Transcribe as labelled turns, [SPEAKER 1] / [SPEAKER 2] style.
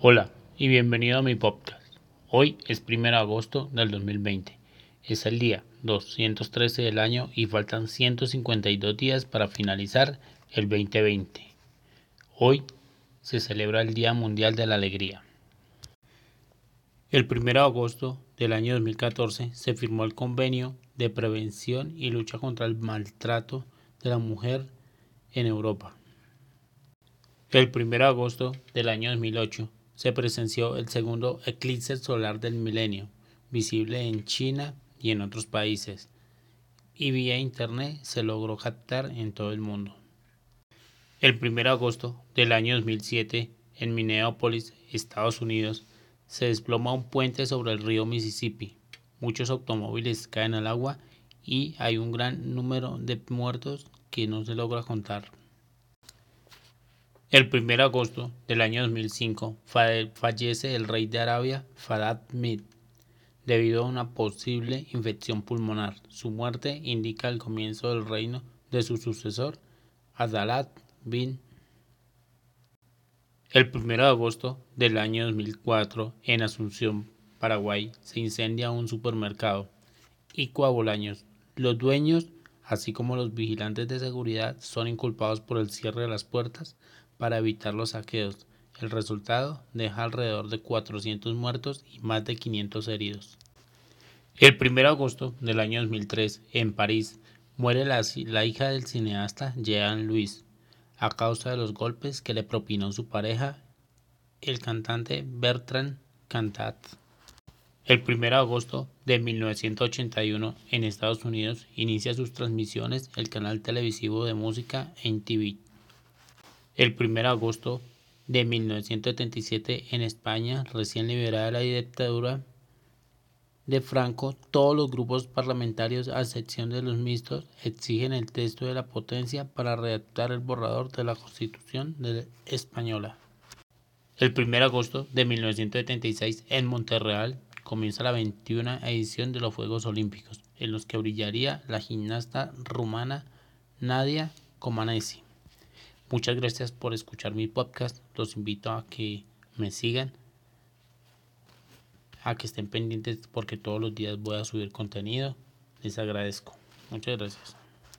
[SPEAKER 1] Hola y bienvenido a mi podcast. Hoy es 1 de agosto del 2020. Es el día 213 del año y faltan 152 días para finalizar el 2020. Hoy se celebra el Día Mundial de la Alegría. El 1 de agosto del año 2014 se firmó el Convenio de Prevención y Lucha contra el Maltrato de la Mujer en Europa. El 1 de agosto del año 2008 se presenció el segundo eclipse solar del milenio, visible en China y en otros países, y vía internet se logró captar en todo el mundo. El 1 de agosto del año 2007, en Minneapolis, Estados Unidos, se desploma un puente sobre el río Mississippi. Muchos automóviles caen al agua y hay un gran número de muertos que no se logra contar. El 1 de agosto del año 2005 fallece el rey de Arabia, Farad Mid, debido a una posible infección pulmonar. Su muerte indica el comienzo del reino de su sucesor, Adalat bin. El 1 de agosto del año 2004, en Asunción, Paraguay, se incendia un supermercado y Bolaños. Los dueños, así como los vigilantes de seguridad, son inculpados por el cierre de las puertas para evitar los saqueos. El resultado deja alrededor de 400 muertos y más de 500 heridos. El 1 de agosto del año 2003, en París, muere la, la hija del cineasta Jean Louis a causa de los golpes que le propinó su pareja, el cantante Bertrand Cantat. El 1 de agosto de 1981, en Estados Unidos, inicia sus transmisiones el canal televisivo de música NTV. El 1 de agosto de 1977 en España, recién liberada la dictadura de Franco, todos los grupos parlamentarios, a excepción de los mixtos, exigen el texto de la potencia para redactar el borrador de la Constitución española. El 1 de agosto de 1976 en Monterreal comienza la 21 edición de los Juegos Olímpicos, en los que brillaría la gimnasta rumana Nadia Comaneci. Muchas gracias por escuchar mi podcast. Los invito a que me sigan, a que estén pendientes porque todos los días voy a subir contenido. Les agradezco. Muchas gracias.